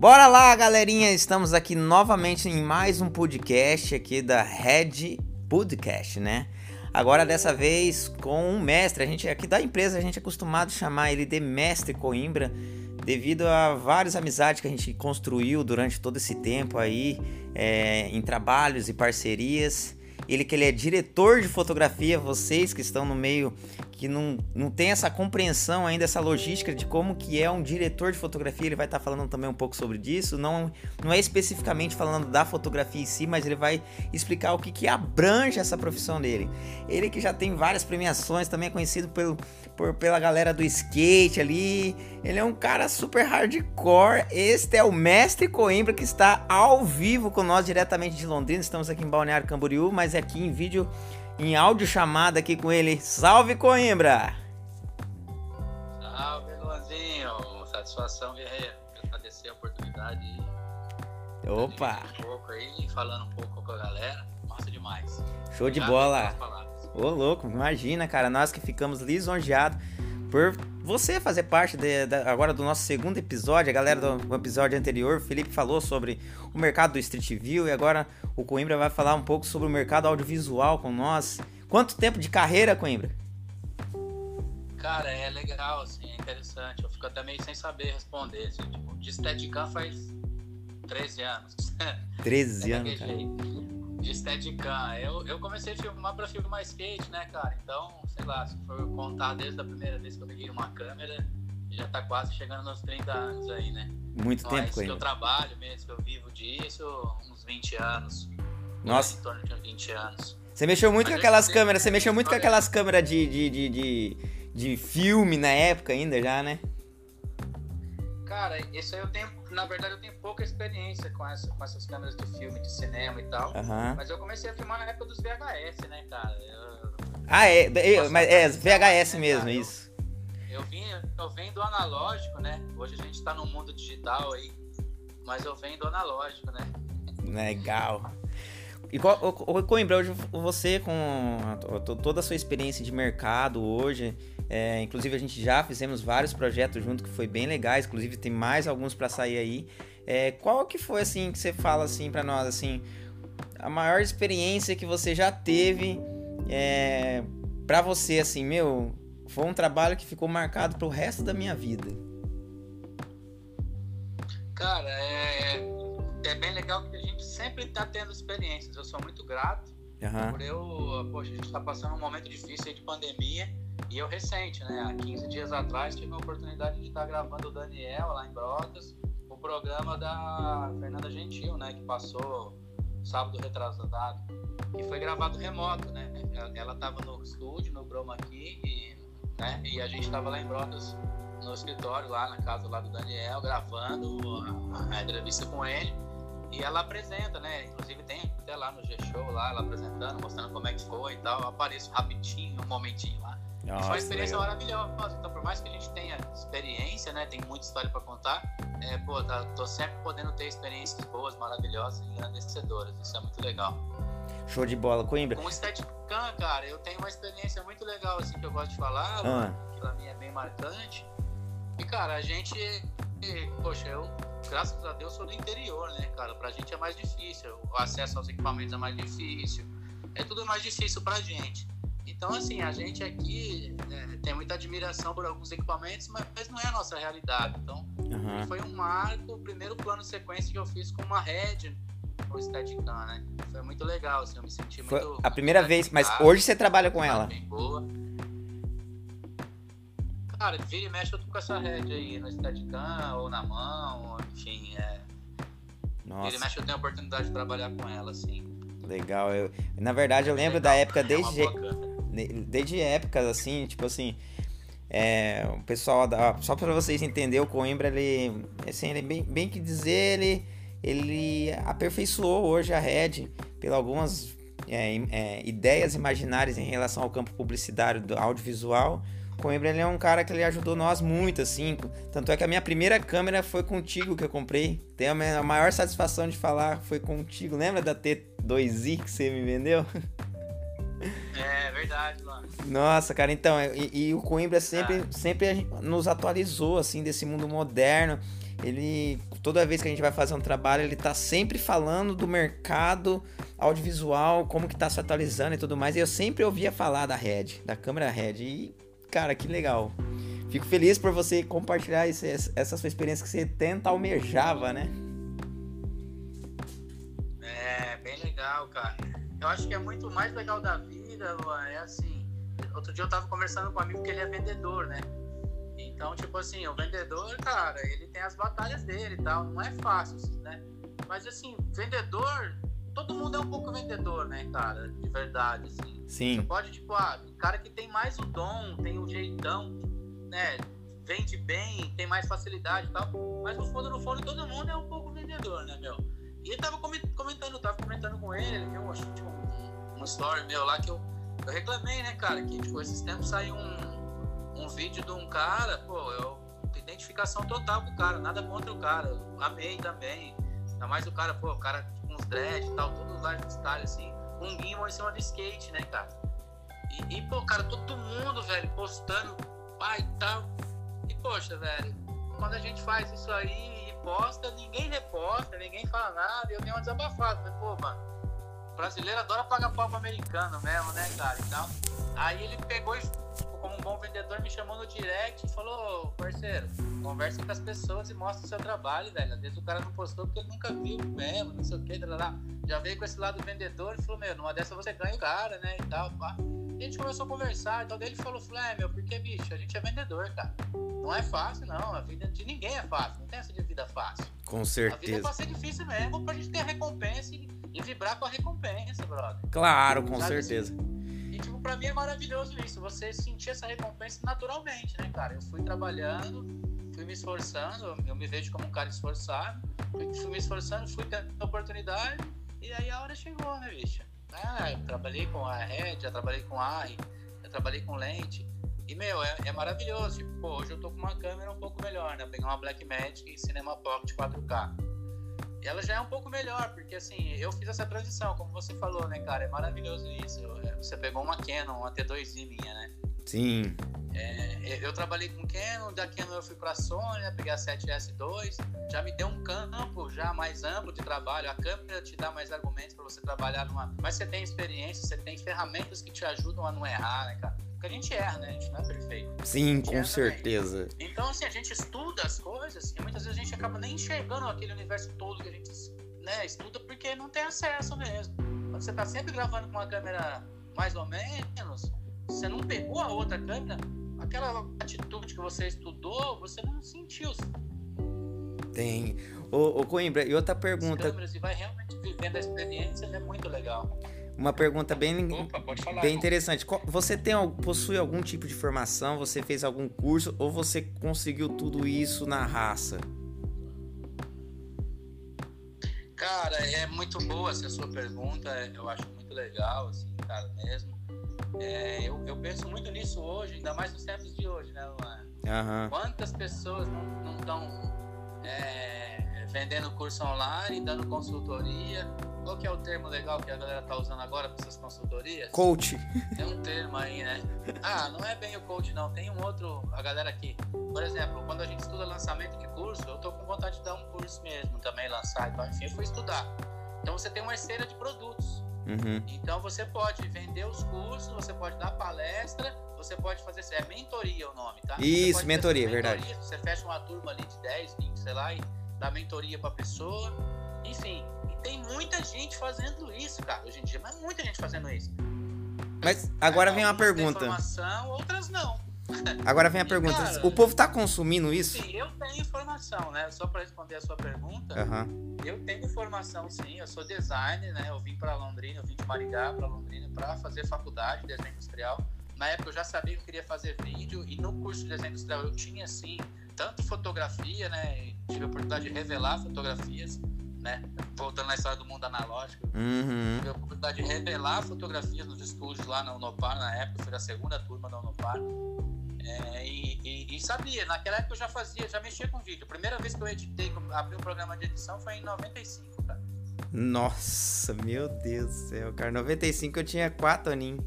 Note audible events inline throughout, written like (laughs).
Bora lá, galerinha! Estamos aqui novamente em mais um podcast aqui da Red Podcast, né? Agora dessa vez com um mestre. A gente aqui da empresa a gente é acostumado a chamar ele de Mestre Coimbra, devido a várias amizades que a gente construiu durante todo esse tempo aí, é, em trabalhos e parcerias. Ele que ele é diretor de fotografia, vocês que estão no meio que não, não tem essa compreensão ainda, essa logística de como que é um diretor de fotografia, ele vai estar tá falando também um pouco sobre disso, não, não é especificamente falando da fotografia em si, mas ele vai explicar o que, que abrange essa profissão dele. Ele que já tem várias premiações, também é conhecido pelo, por, pela galera do skate ali, ele é um cara super hardcore, este é o Mestre Coimbra que está ao vivo com nós diretamente de Londrina, estamos aqui em Balneário Camboriú, mas é aqui em vídeo em áudio chamada aqui com ele. Salve Coimbra! Salve Luanzinho! Satisfação, guerreiro. Agradecer a oportunidade. Opa! Um pouco aí, falando um pouco com a galera. Massa demais. Show de bola! Ô louco, imagina, cara, nós que ficamos lisonjeados por você fazer parte de, de, agora do nosso segundo episódio. A galera do episódio anterior, o Felipe falou sobre o mercado do Street View e agora o Coimbra vai falar um pouco sobre o mercado audiovisual com nós. Quanto tempo de carreira, Coimbra? Cara, é legal, assim, é interessante. Eu fico até meio sem saber responder. Assim, tipo, de Steadicam faz 13 anos. (laughs) 13 é anos, cara. De Steadicam. Eu, eu comecei a filmar pra filmar skate, né, cara? Então, sei lá, se for contar desde a primeira vez que eu peguei uma câmera, já tá quase chegando nos 30 anos aí, né? Muito então, tempo, é isso que eu trabalho mesmo, que eu vivo disso, uns 20 anos. Nossa. Em torno de 20 anos. Você mexeu muito Mas com aquelas câmeras, você mexeu muito com aquelas câmeras de, de, de, de, de filme na época ainda já, né? Cara, isso aí eu tenho, na verdade eu tenho pouca experiência com, essa, com essas câmeras de filme, de cinema e tal. Uhum. Mas eu comecei a filmar na época dos VHS, né, cara? Eu, ah, é, eu, mas é VHS mesmo, né, isso. Eu, eu, vim, eu venho do analógico, né? Hoje a gente tá no mundo digital aí, mas eu venho do analógico, né? Legal. E Coimbra, hoje você com toda a sua experiência de mercado hoje, é, inclusive a gente já fizemos vários projetos junto que foi bem legais, inclusive tem mais alguns para sair aí. É, qual que foi assim que você fala assim para nós assim, a maior experiência que você já teve é, para você assim, meu, foi um trabalho que ficou marcado pro resto da minha vida? Cara, é é bem legal que a gente sempre está tendo experiências. Eu sou muito grato uhum. por eu, poxa, a gente está passando um momento difícil de pandemia e eu recente, né? Há 15 dias atrás tive a oportunidade de estar gravando o Daniel lá em Brotas, o programa da Fernanda Gentil, né? Que passou sábado retrasado e foi gravado remoto, né? Ela estava no estúdio, no Broma aqui e, né? e a gente estava lá em Brotas no escritório lá na casa lá do Daniel gravando a entrevista com ele e ela apresenta, né? Inclusive tem até lá no G-Show, lá, ela apresentando, mostrando como é que foi e tal. Eu apareço rapidinho, um momentinho lá. Nossa, foi uma experiência legal. maravilhosa. Então, por mais que a gente tenha experiência, né? Tem muita história para contar. É, pô, tá, tô sempre podendo ter experiências boas, maravilhosas, engrandecedoras. Isso é muito legal. Show de bola, Coimbra. Com o Steadicam, cara, eu tenho uma experiência muito legal, assim, que eu gosto de falar, ah. que pra mim é bem marcante. E, cara, a gente, poxa, eu graças a Deus, sou do interior, né, cara? Pra gente é mais difícil. O acesso aos equipamentos é mais difícil. É tudo mais difícil pra gente. Então, assim, a gente aqui é, tem muita admiração por alguns equipamentos, mas não é a nossa realidade. Então, uhum. foi um marco, o primeiro plano sequência que eu fiz com uma Red com Steadicam, né? Foi muito legal, assim, eu me senti foi muito... a primeira vez, mas hoje você trabalha com ela. Bem boa. Cara, vira e mexe eu tô com essa rede aí no Steadicam ou na mão, enfim, é. Nossa. Vira e mexe eu tenho a oportunidade de trabalhar com ela, assim. Legal, eu, na verdade eu lembro da época é desde, desde épocas assim, tipo assim, é, o pessoal da, só para vocês entenderem, o Coimbra ele, assim, ele bem, bem que dizer, ele, ele aperfeiçoou hoje a Red pelas algumas é, é, ideias imaginárias em relação ao campo publicitário do audiovisual Coimbra ele é um cara que ele ajudou nós muito, assim. Tanto é que a minha primeira câmera foi contigo que eu comprei. Tenho a maior satisfação de falar foi contigo. Lembra da T2i que você me vendeu? É verdade, mano. Nossa, cara, então, e, e o Coimbra sempre, ah. sempre nos atualizou, assim, desse mundo moderno. Ele toda vez que a gente vai fazer um trabalho, ele tá sempre falando do mercado audiovisual, como que tá se atualizando e tudo mais. E eu sempre ouvia falar da Red, da câmera Red. E, cara, que legal. Fico feliz por você compartilhar esse, essa sua experiência que você tenta almejava, né? É, bem legal, cara. Eu acho que é muito mais legal da vida, é assim. Outro dia eu tava conversando com um amigo que ele é vendedor, né? Então, tipo assim, o vendedor, cara, ele tem as batalhas dele e tal. Não é fácil, né? Mas assim, vendedor, todo mundo é um pouco vendedor, né, cara? De verdade, assim. Sim. Você pode, tipo, ah, o cara que tem mais o dom, tem o jeitão, né? Vende bem, tem mais facilidade e tal. Mas no fundo, no fundo, todo mundo é um pouco vendedor, né, meu? E ele tava comentando, tava comentando com ele, ele viu tipo, um, uma story meu lá que eu, eu reclamei, né, cara? Que, tipo, esses tempos saiu um, um vídeo de um cara, pô, eu identificação total com o cara, nada contra o cara. Eu amei também. Ainda mais o cara, pô, o cara com os dread e tal, todos lá de style, assim, um gimbal em cima de skate, né, cara? E, e, pô, cara, todo mundo, velho, postando pai e tal. E, poxa, velho, quando a gente faz isso aí e posta, ninguém reposta, ninguém fala nada, eu dei uma desabafada. Falei, pô, mano, brasileiro adora pagar pau americano mesmo, né, cara? Então, aí ele pegou e, como um bom vendedor, me chamou no direct e falou, parceiro, conversa com as pessoas e mostra o seu trabalho, velho. Às vezes o cara não postou porque ele nunca viu mesmo, não sei o que, lá. Já veio com esse lado vendedor e falou, meu, numa dessa você ganha o cara, né, e tal, pá a gente começou a conversar, então ele falou, falou, é meu, porque, bicho, a gente é vendedor, cara. Não é fácil, não. A vida de ninguém é fácil. Não tem essa de vida fácil. Com certeza. A vida é pra ser difícil mesmo, pra gente ter a recompensa e, e vibrar com a recompensa, brother. Claro, com Sabe certeza. Assim? Pra mim é maravilhoso isso. Você sentir essa recompensa naturalmente, né, cara? Eu fui trabalhando, fui me esforçando. Eu me vejo como um cara esforçado. Fui, me esforçando, fui tendo oportunidade. E aí a hora chegou, né, bicho? Ah, eu trabalhei com a Red, já trabalhei com a ARRI, já trabalhei com lente. E, meu, é, é, maravilhoso. Tipo, pô, hoje eu tô com uma câmera um pouco melhor, né? Eu peguei uma Blackmagic Cinema Pocket 4K. E ela já é um pouco melhor, porque assim, eu fiz essa transição, como você falou, né, cara? É maravilhoso isso. É, você pegou uma Canon, uma T2i minha, né? Sim. É, eu trabalhei com Canon, da Canon eu fui para Sony, né, peguei a 7S2, já me deu um campo já mais amplo de trabalho. A câmera te dá mais argumentos para você trabalhar numa. Mas você tem experiência, você tem ferramentas que te ajudam a não errar, né, cara? Porque a gente erra, né? A gente não é perfeito. Sim, com certeza. Também. Então, assim, a gente estuda as coisas acaba nem enxergando aquele universo todo que a gente né, estuda porque não tem acesso mesmo. Quando você tá sempre gravando com uma câmera mais ou menos, você não pegou a outra câmera, aquela atitude que você estudou, você não sentiu. Tem. Ô, ô Coimbra, e outra pergunta. As câmeras, e vai realmente vivendo a experiência, é muito legal. Uma pergunta bem, Opa, falar, bem interessante. Você tem, possui algum tipo de formação? Você fez algum curso? Ou você conseguiu tudo isso na raça? Cara, é muito boa essa sua pergunta. Eu acho muito legal, assim, cara, mesmo. É, eu, eu, penso muito nisso hoje, ainda mais nos tempos de hoje, né, Luan? Uhum. Quantas pessoas não estão é, vendendo curso online, dando consultoria? Qual que é o termo legal que a galera tá usando agora para essas consultorias? Coach. Tem um termo aí, né? Ah, não é bem o coach, não. Tem um outro, a galera aqui. Por exemplo, quando a gente estuda lançamento de curso, eu tô com vontade de dar um curso mesmo, também lançar. Então, enfim, eu fui estudar. Então você tem uma esteira de produtos. Uhum. Então você pode vender os cursos, você pode dar palestra, você pode fazer. É mentoria o nome, tá? Isso, mentoria, verdade. Você fecha uma turma ali de 10, 20, sei lá, e dá mentoria pra pessoa. Enfim, e tem muita gente fazendo isso, cara, hoje em dia, mas muita gente fazendo isso. Mas agora vem uma pergunta. Informação, outras não. (laughs) Agora vem a pergunta: cara, o povo tá consumindo isso? Sim, eu tenho informação, né? Só para responder a sua pergunta, uhum. eu tenho informação, sim. Eu sou designer, né? Eu vim para Londrina, eu vim de Maringá para Londrina para fazer faculdade de desenho industrial. Na época eu já sabia que eu queria fazer vídeo e no curso de desenho industrial eu tinha, sim, tanto fotografia, né? Tive a oportunidade de revelar fotografias, né? Voltando na história do mundo analógico. Uhum. Tive a oportunidade de revelar fotografias nos estúdios lá na Unopar, na época, fui da segunda turma da Unopar. É, e, e, e, sabia, naquela época eu já fazia, já mexia com vídeo. A primeira vez que eu editei, abri um programa de edição foi em 95, cara. Nossa, meu Deus do céu, cara. 95 eu tinha 4 aninhos.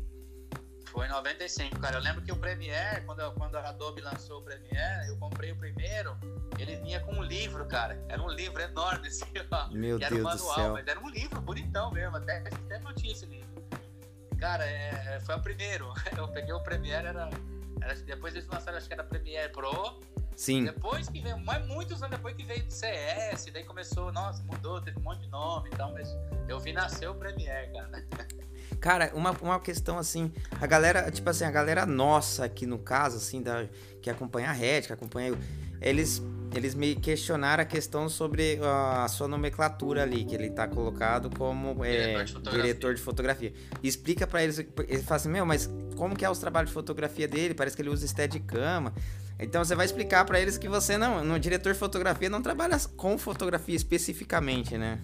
Foi em 95, cara. Eu lembro que o Premiere, quando, quando a Adobe lançou o Premiere, eu comprei o primeiro, ele vinha com um livro, cara. Era um livro enorme, (laughs) assim, ó. Meu que Deus era um do manual, céu. mas era um livro bonitão mesmo. Até, até notícia esse livro. Cara, é, foi o primeiro. (laughs) Eu peguei o Premiere, era, era. Depois eles lançaram, acho que era Premiere Pro. Sim. Depois que veio, mas muitos anos depois que veio do CS, daí começou, nossa, mudou, teve um monte de nome e tal, mas eu vi nascer o Premiere, cara. Cara, uma, uma questão assim, a galera, tipo assim, a galera nossa aqui no caso, assim, da, que acompanha a Red, que acompanha. Eles, eles me questionaram a questão sobre a sua nomenclatura ali, que ele tá colocado como é, Diretor de fotografia. diretor de fotografia. Explica pra eles, ele fala assim, meu, mas como que é os trabalhos de fotografia dele? Parece que ele usa Steadicam. Então você vai explicar pra eles que você não, no diretor de fotografia não trabalha com fotografia especificamente, né?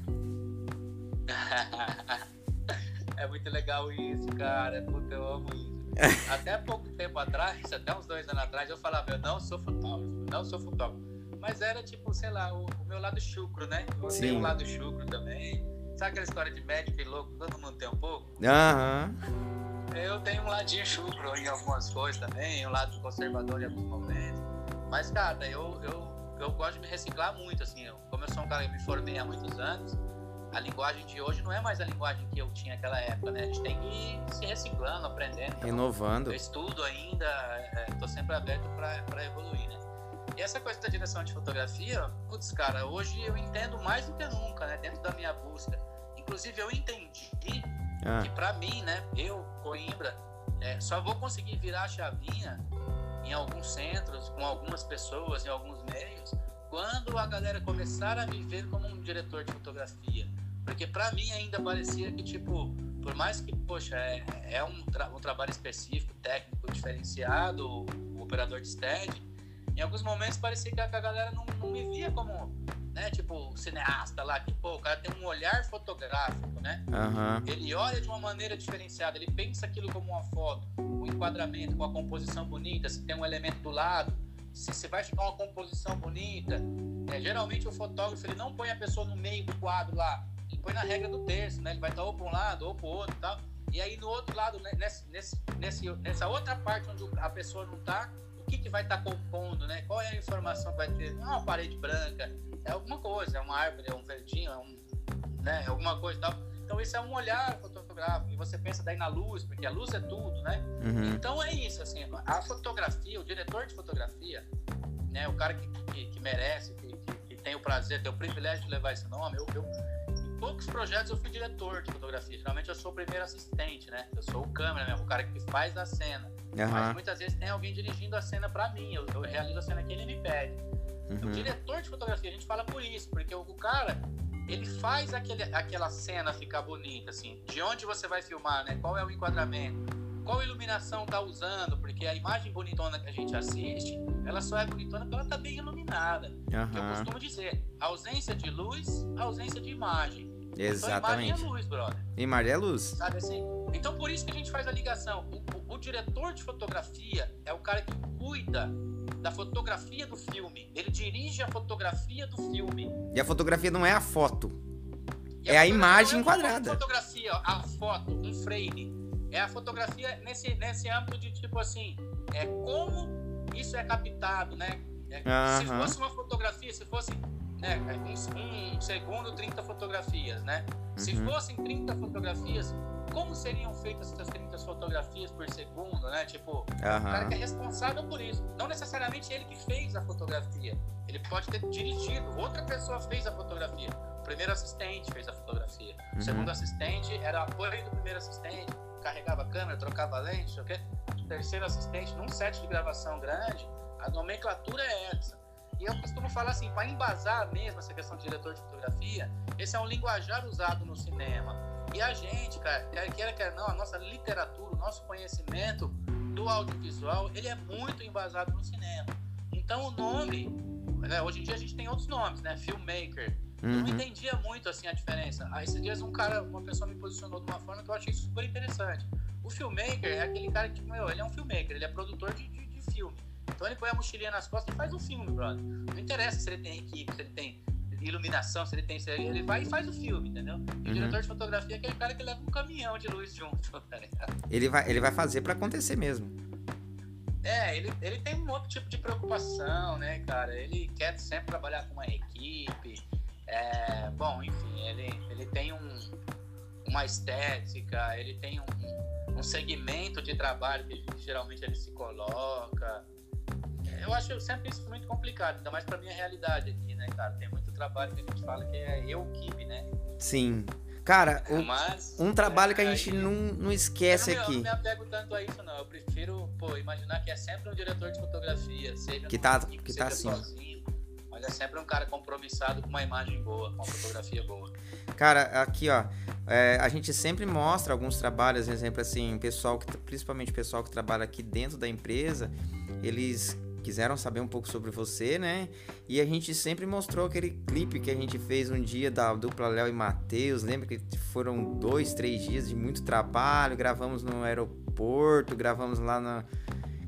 (laughs) é muito legal isso, cara. Puta, eu amo isso. (laughs) Até pouco tempo atrás, até uns dois anos atrás, eu falava, eu não sou fotógrafo, não sou fotógrafo. Mas era tipo, sei lá, o, o meu lado chucro, né? Eu Sim. tenho um lado chucro também. Sabe aquela história de médico e louco? Todo mundo tem um pouco? Aham. Eu tenho um ladinho chucro em algumas coisas também, um lado conservador em alguns momentos. Mas, cara, eu, eu, eu gosto de me reciclar muito, assim. Eu, como eu sou um cara que me formei há muitos anos, a linguagem de hoje não é mais a linguagem que eu tinha naquela época, né? A gente tem que ir se reciclando, aprendendo. Então, Renovando. eu estudo ainda, estou sempre aberto para evoluir, né? E essa coisa da direção de fotografia, putz, cara, hoje eu entendo mais do que nunca, né? Dentro da minha busca. Inclusive, eu entendi Ah, pra mim, né, eu, Coimbra, é, só vou conseguir virar a chavinha em alguns centros, com algumas pessoas, em alguns meios, quando a galera começar a me ver como um diretor de fotografia. Porque pra mim ainda parecia que, tipo, por mais que, poxa, é, é um, tra- um trabalho específico, técnico, diferenciado, o, o operador de stead, em alguns momentos parecia que a, que a galera não, não me via como, né, tipo, cineasta lá, que, pô, o cara tem um olhar fotográfico, né? Aham. Ele olha de uma maneira diferenciada, ele pensa aquilo como uma foto, um enquadramento com a composição bonita, se tem um elemento do lado, se, se vai ficar uma composição bonita. É, geralmente o fotógrafo ele não põe a pessoa no meio do quadro lá, ele põe na regra do terço, né? Ele vai estar ou para um lado ou para o outro e tal. E aí no outro lado, né, nesse, nesse, nessa outra parte onde a pessoa não está, o que, que vai estar compondo, né? Qual é a informação que vai ter? Não é uma parede branca, é alguma coisa, é uma árvore, é um verdinho, é um, né? É alguma coisa e tal. Então isso é um olhar fotográfico e você pensa daí na luz, porque a luz é tudo, né? Uhum. Então é isso, assim, a fotografia, o diretor de fotografia, né, o cara que, que, que merece, que, que, tem o prazer, tem o privilégio de levar esse nome, eu, eu, poucos projetos eu fui diretor de fotografia, geralmente eu sou o primeiro assistente, né, eu sou o câmera mesmo, o cara que faz a cena, mas Aham. muitas vezes tem alguém dirigindo a cena pra mim, eu, eu realizo a cena que ele me pede. O Uhum. diretor de fotografia, a gente fala por isso, porque o, o cara, ele faz aquele, aquela cena ficar bonita, assim, de onde você vai filmar, né? Qual é o enquadramento, qual iluminação tá usando, porque a imagem bonitona que a gente assiste, ela só é bonitona porque ela tá bem iluminada. Que eu costumo dizer, ausência de luz, ausência de imagem. Então, imagem Exatamente. é luz, brother. E Maria é Luz. Sabe assim? Então por isso que a gente faz a ligação. O, o- o diretor de fotografia é o cara que cuida da fotografia do filme. Ele dirige a fotografia do filme. E a fotografia não é a foto. E É a fotografia imagem é uma enquadrada. fotografia, a foto, um frame. É a fotografia nesse, nesse âmbito de tipo assim, é como isso é captado, né? É, Se Aham. fosse uma fotografia, se fosse né, um, um segundo, 30 fotografias, né? Se Uhum. fossem 30 fotografias, como seriam feitas essas 30 fotografias por segundo, né? Tipo, o cara que é responsável por isso. Não necessariamente ele que fez a fotografia. Ele pode ter dirigido, outra pessoa fez a fotografia. O primeiro assistente fez a fotografia. O Uhum. segundo assistente era apoio do primeiro assistente, carregava a câmera, trocava lente, o quê. O terceiro assistente, num set de gravação grande, a nomenclatura é essa. E eu costumo falar assim, para embasar mesmo essa questão de diretor de fotografia, esse é um linguajar usado no cinema. E a gente, cara, quer queira, quer não, a nossa literatura, o nosso conhecimento do audiovisual, ele é muito embasado no cinema. Então o nome, né, hoje em dia a gente tem outros nomes, né? Filmmaker. Eu não Uhum. entendia muito assim a diferença. Aí esses dias um cara, uma pessoa me posicionou de uma forma que eu achei super interessante. O filmmaker é aquele cara que, meu, ele é um filmmaker, ele é produtor de, de, de filme. Então ele põe a mochilinha nas costas e faz um filme, brother. Não interessa se ele tem equipe, se ele tem iluminação, se ele tem. Se ele vai e faz o filme, entendeu? E o Uhum. diretor de fotografia é aquele cara que leva um caminhão de luz junto, (laughs) tá ligado? Ele vai, ele vai fazer pra acontecer mesmo. É, ele, ele tem um outro tipo de preocupação, né, cara? Ele quer sempre trabalhar com uma equipe. É, bom, enfim, ele, ele tem um, uma estética, ele tem um, um segmento de trabalho que geralmente ele se coloca. Eu acho sempre isso muito complicado, ainda mais pra minha realidade aqui, né, cara? Tem muito trabalho que a gente fala que é eu-keep, né? Sim. Cara, o- Mas. um trabalho que a é, gente aí- não, não eu esquece não, me, eu aqui. não me apego tanto a isso, não. Eu prefiro, pô, imaginar que é sempre um diretor de fotografia, seja Que tá- equipe, que tá acima. sozinho. Mas é sempre um cara compromissado com uma imagem boa, com uma fotografia boa. Cara, aqui ó, é, a gente sempre mostra alguns trabalhos, exemplo assim, pessoal que, principalmente pessoal que trabalha aqui dentro da empresa, eles quiseram saber um pouco sobre você, né? E a gente sempre mostrou aquele clipe que a gente fez um dia da dupla Léo e Matheus. Lembra que foram dois, três dias de muito trabalho, gravamos no aeroporto, gravamos lá na.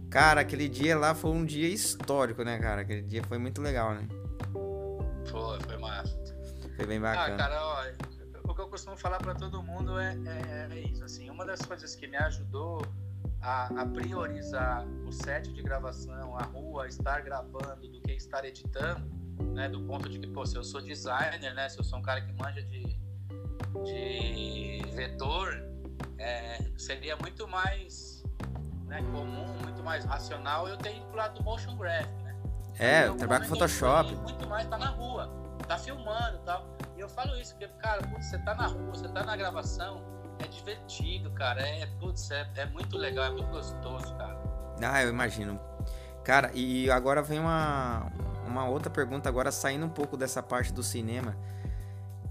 Cara, aquele dia lá foi um dia histórico, né, cara? Aquele dia foi muito legal, né? Foi, foi massa. Foi bem Ah, bacana. cara, ó, o que eu costumo falar pra todo mundo é, é, é isso, assim, uma das coisas que me ajudou a, a priorizar o set de gravação, a rua, estar gravando do que estar editando, né, do ponto de que, pô, se eu sou designer, né, se eu sou um cara que manja de, de vetor, é, seria muito mais né, comum, muito mais racional eu ter ido pro lado do motion graphic, né? É, algum trabalho com eu Photoshop. Muito mais tá na rua, tá filmando e tal. E eu falo isso, porque, cara, putz, você tá na rua, você tá na gravação, é divertido, cara. É, putz, é, é muito legal, é muito gostoso, cara. Ah, eu imagino. Cara, e agora vem uma, uma outra pergunta, agora saindo um pouco dessa parte do cinema.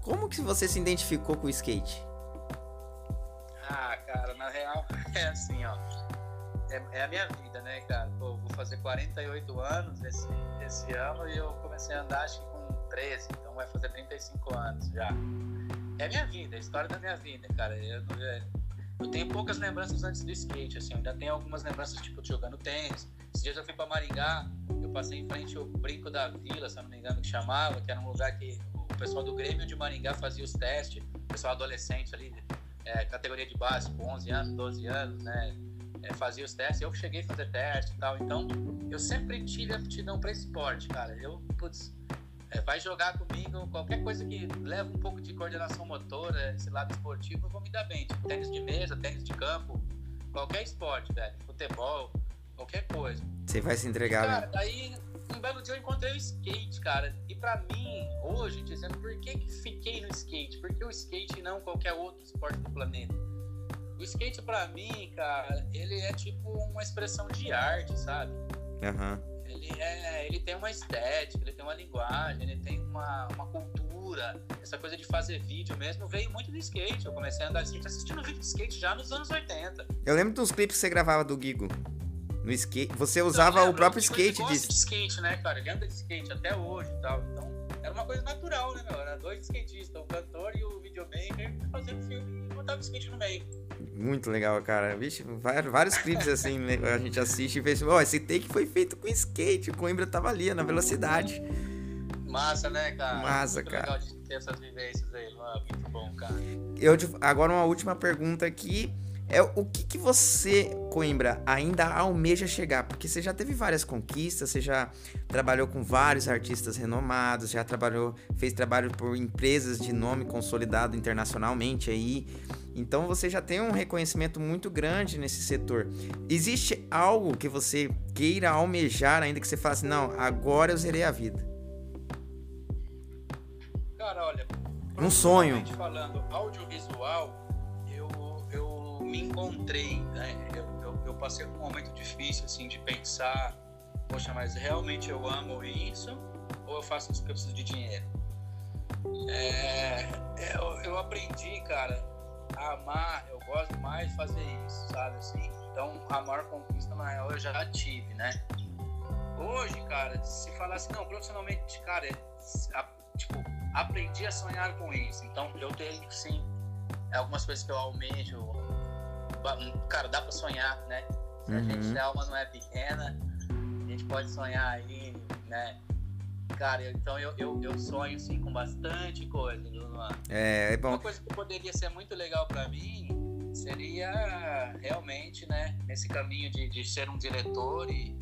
Como que você se identificou com o skate? Ah, cara, na real, (laughs) é assim, ó. É, é a minha vida, né, cara? Pô, vou fazer 48 anos esse, esse ano e eu comecei a andar acho que com 13, então vai fazer 35 anos já. É a minha vida, é a história da minha vida, cara. Eu, não- é- eu tenho poucas lembranças antes do skate, assim, eu ainda tenho algumas lembranças, tipo, de jogando tênis. Esses dias eu fui pra Maringá, eu passei em frente ao Brinco da Vila, se eu não me engano que chamava, que era um lugar que o pessoal do Grêmio de Maringá fazia os testes, o pessoal adolescente ali, é, categoria de base, com 11 anos, 12 anos, né? é, fazia os testes. Eu cheguei a fazer teste e tal. Então, eu sempre tive aptidão para esporte, cara. Eu, putz, é, vai jogar comigo qualquer coisa que leva um pouco de coordenação motora, esse lado esportivo, eu vou me dar bem. Tipo, tênis de mesa, tênis de campo, qualquer esporte, velho. Futebol, qualquer coisa. Você vai se entregar, Cara, né? daí um belo dia eu encontrei o skate, cara. E pra mim, hoje, dizendo por que, que fiquei no skate? Porque o skate e não qualquer outro esporte do planeta. O skate pra mim, cara, ele é tipo uma expressão de arte, sabe? Aham. Ele, é, ele tem uma estética, ele tem uma linguagem, ele tem uma, uma cultura. Essa coisa de fazer vídeo mesmo veio muito do skate. Eu comecei a andar de skate assistindo vídeo de skate já nos anos 80. Eu lembro dos clipes que você gravava do Gigo. No skate. Você usava Eu o lembro, próprio skate disso. de skate, né, cara? Ele anda de skate até hoje e tal. Então, era uma coisa natural, né, meu? Era dois skatistas, o cantor e o videomaker fazendo filme botava o skate no meio. Muito legal, cara. Vixe, vários, clipes assim, né? A gente assiste e vê assim, ó, esse take foi feito com skate. O Coimbra tava ali, na velocidade. Massa, né, cara? Massa, muito cara. legal de ter essas vivências aí, mano. Muito bom, cara. Eu, agora uma última pergunta aqui. É o que, que você, Coimbra, ainda almeja chegar? Porque você já teve várias conquistas, você já trabalhou com vários artistas renomados, já trabalhou, fez trabalho por empresas de nome consolidado internacionalmente aí. Então você já tem um reconhecimento muito grande nesse setor. Existe algo que você queira almejar ainda que você fale assim, não, agora eu zerei a vida. Cara, olha. Um sonho. falando, audiovisual, me encontrei, né? Eu, eu, eu passei por um momento difícil, assim, de pensar, poxa, mas realmente eu amo isso ou eu faço isso porque eu preciso de dinheiro? É, eu, eu aprendi, cara, a amar, eu gosto mais de fazer isso, sabe, assim? Então, a maior conquista, na real, eu já tive, né? Hoje, cara, se falar assim, não, profissionalmente, cara, é, a- tipo, aprendi a sonhar com isso. Então, eu tenho, sim, algumas coisas que eu almejo. Cara, dá pra sonhar, né? Se a Uhum. gente, a alma não é pequena, a gente pode sonhar aí, né? Cara, então eu, eu, eu sonho sim com bastante coisa, Luan? É, é bom. Uma coisa que poderia ser muito legal para mim seria realmente, né, nesse caminho de, de ser um diretor e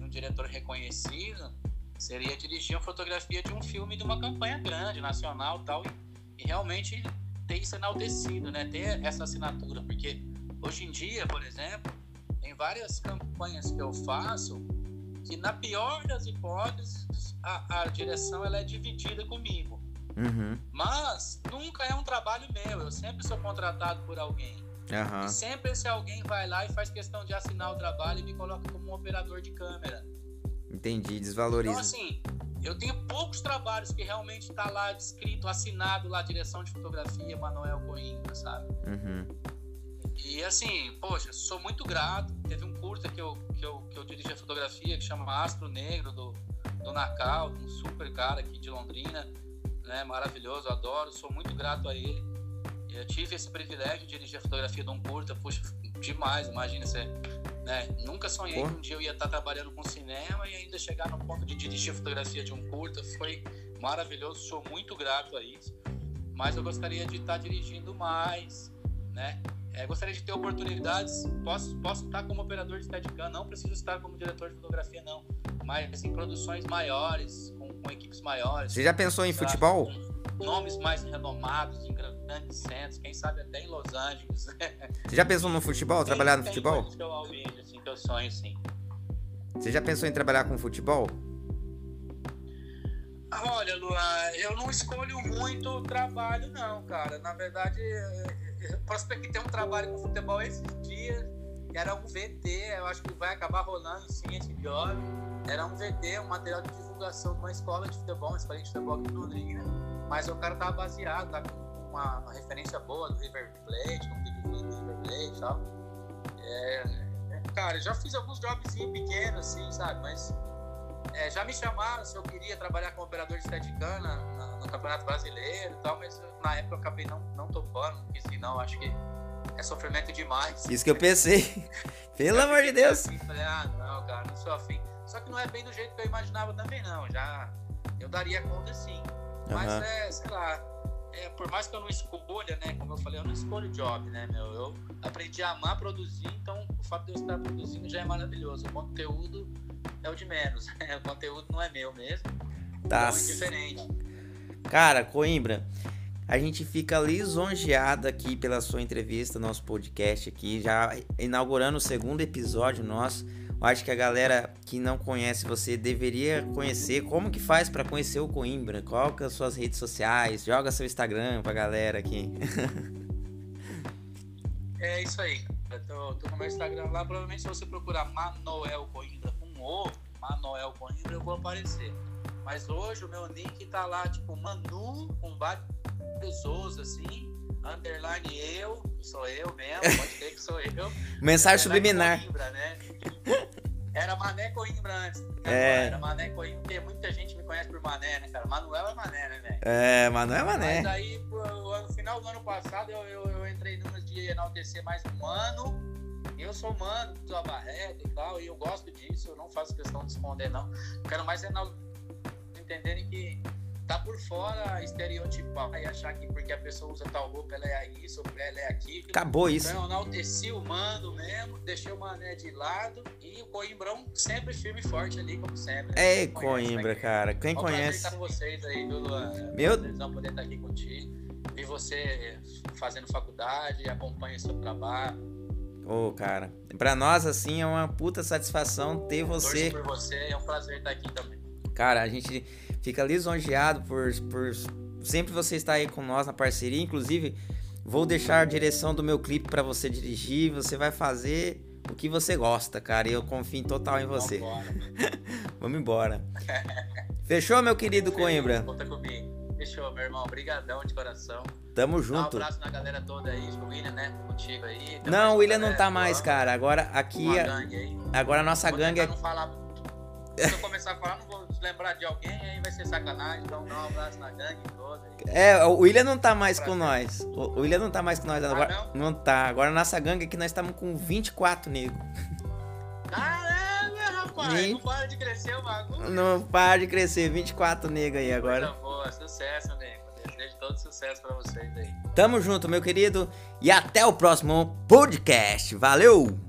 um diretor reconhecido, seria dirigir uma fotografia de um filme de uma campanha grande, nacional tal, e, e realmente ter isso enaltecido, né, ter essa assinatura, porque hoje em dia, por exemplo, em várias campanhas que eu faço, que na pior das hipóteses a, a direção ela é dividida comigo. Uhum. Mas nunca é um trabalho meu, eu sempre sou contratado por alguém. Uhum. E sempre esse alguém vai lá e faz questão de assinar o trabalho e me coloca como um operador de câmera. Entendi, desvaloriza. Então, assim, eu tenho poucos trabalhos que realmente está lá escrito, assinado lá, direção de fotografia, Manuel Coimbra, sabe? Uhum. E assim, poxa, sou muito grato. Teve um curta que eu, que eu, que eu dirigi a fotografia que chama Astro Negro, do, do Nacal, um super cara aqui de Londrina, né? Maravilhoso, adoro, sou muito grato a ele. Eu tive esse privilégio de dirigir a fotografia de um curta, puxa, demais, imagina você. Né? Nunca sonhei Pô. que um dia eu ia estar trabalhando com cinema e ainda chegar no ponto de dirigir a fotografia de um curta. Foi maravilhoso, sou muito grato a isso. Mas eu gostaria de estar dirigindo mais, né? É, gostaria de ter oportunidades. Posso, posso estar como operador de Steadicam, não preciso estar como diretor de fotografia, não. Mas em produções maiores, com, com equipes maiores. Você já pensou em sabe? futebol? Nomes mais renomados em grandes centros, quem sabe até em Los Angeles. Você já pensou no futebol, trabalhar no Tem futebol? que eu almejo, assim, que eu sonho, sim. Você já pensou em trabalhar com futebol? Olha, Luan, eu não escolho muito o trabalho, não, cara. Na verdade, prospectei um trabalho com futebol esses dias, que era um VT, eu acho que vai acabar rolando sim esse job. Era um VT, um material de divulgação de uma escola de futebol, uma escola de futebol aqui em Londrina. Mas o cara tava baseado, tá com uma, uma referência boa do River Plate, com o do River Plate e tal. É, é, cara, já fiz alguns jobzinhos pequenos, assim, sabe? Mas é, já me chamaram se eu queria trabalhar como operador de Steadicam na, no Campeonato Brasileiro e tal, mas na época eu acabei não, não topando, não quis ir não, acho que é sofrimento demais. Isso que eu pensei. (laughs) Pelo amor de Deus. Assim, falei, ah, não, cara, não sou afim. Só que não é bem do jeito que eu imaginava também, não. Já eu daria conta sim. Mas Aham. é, sei lá, é, por mais que eu não escolha, né? Como eu falei, eu não escolho job, né, meu? Eu aprendi a amar produzir, então o fato de eu estar produzindo já é maravilhoso. O conteúdo é o de menos. (laughs) o conteúdo não é meu mesmo. Tá. Então é diferente. Cara, Coimbra, a gente fica lisonjeado aqui pela sua entrevista, nosso podcast aqui, já inaugurando o segundo episódio nosso. Eu acho que a galera que não conhece você deveria conhecer. Como que faz pra conhecer o Coimbra? Qual que são as suas redes sociais? Joga seu Instagram pra galera aqui. (laughs) É isso aí. Eu tô, tô no meu Instagram lá. Provavelmente se você procurar Manoel Coimbra com O, Manoel Coimbra, eu vou aparecer. Mas hoje o meu nick tá lá, tipo, Manu, com vários Os, assim. Underline eu, sou eu mesmo, pode ter que sou eu. (laughs) Mensagem subliminar. Coimbra, né? Era Mané Coimbra antes. É. Era Mané Coimbra, porque muita gente me conhece por Mané, né, cara? Manuel é Mané, né, velho? É, não é mané. Mas aí, no final do ano passado, eu, eu, eu entrei numas de enaltecer mais um ano. Eu sou mano do Barreta e tal, e eu gosto disso, eu não faço questão de esconder, não. Eu quero mais enaltecer, entenderem que tá por fora estereotipar e achar que porque a pessoa usa tal roupa, ela é isso, ela é aquilo. Acabou isso. Então eu enalteci o mano mesmo, deixei o mané de lado e o Coimbrão sempre firme e forte ali, como sempre. É, Quem conhece, Coimbra, né? cara. Quem É prazer conhece. estar com vocês aí, viu, Luan? Meu- É prazerzão poder estar aqui contigo. Vi você fazendo faculdade, acompanho seu trabalho. Ô, cara. Pra nós, assim, é uma puta satisfação ter você. Torço por você, é um prazer estar aqui também. Cara, a gente fica lisonjeado por, por sempre você estar aí com nós na parceria. Inclusive, vou deixar a direção do meu clipe pra você dirigir. Você vai fazer o que você gosta, cara. E eu confio total em você. (laughs) Vamos embora. Fechou, meu querido Coimbra? Conta comigo. Fechou, meu irmão. Obrigadão de coração. Tamo Dá um junto. abraço na galera toda aí. O William, né? Contigo aí. Mais Não, o William não tá mais, cara. Agora aqui, Uma é- agora a nossa Vou gangue é. não falar. Se eu começar a falar, não vou lembrar de alguém, aí vai ser sacanagem. Então, dá um abraço na gangue toda. É, o William não tá mais com nós. O William não tá mais com nós. Agora, Ah, não tá. Agora nossa gangue aqui nós estamos com 24 negros. Caramba, rapaz! 20... não para de crescer o bagulho. Não para de crescer, 24 negros aí agora. Muito boa, sucesso, nego. Desejo todo sucesso pra vocês aí. Tamo junto, meu querido. E até o próximo podcast. Valeu!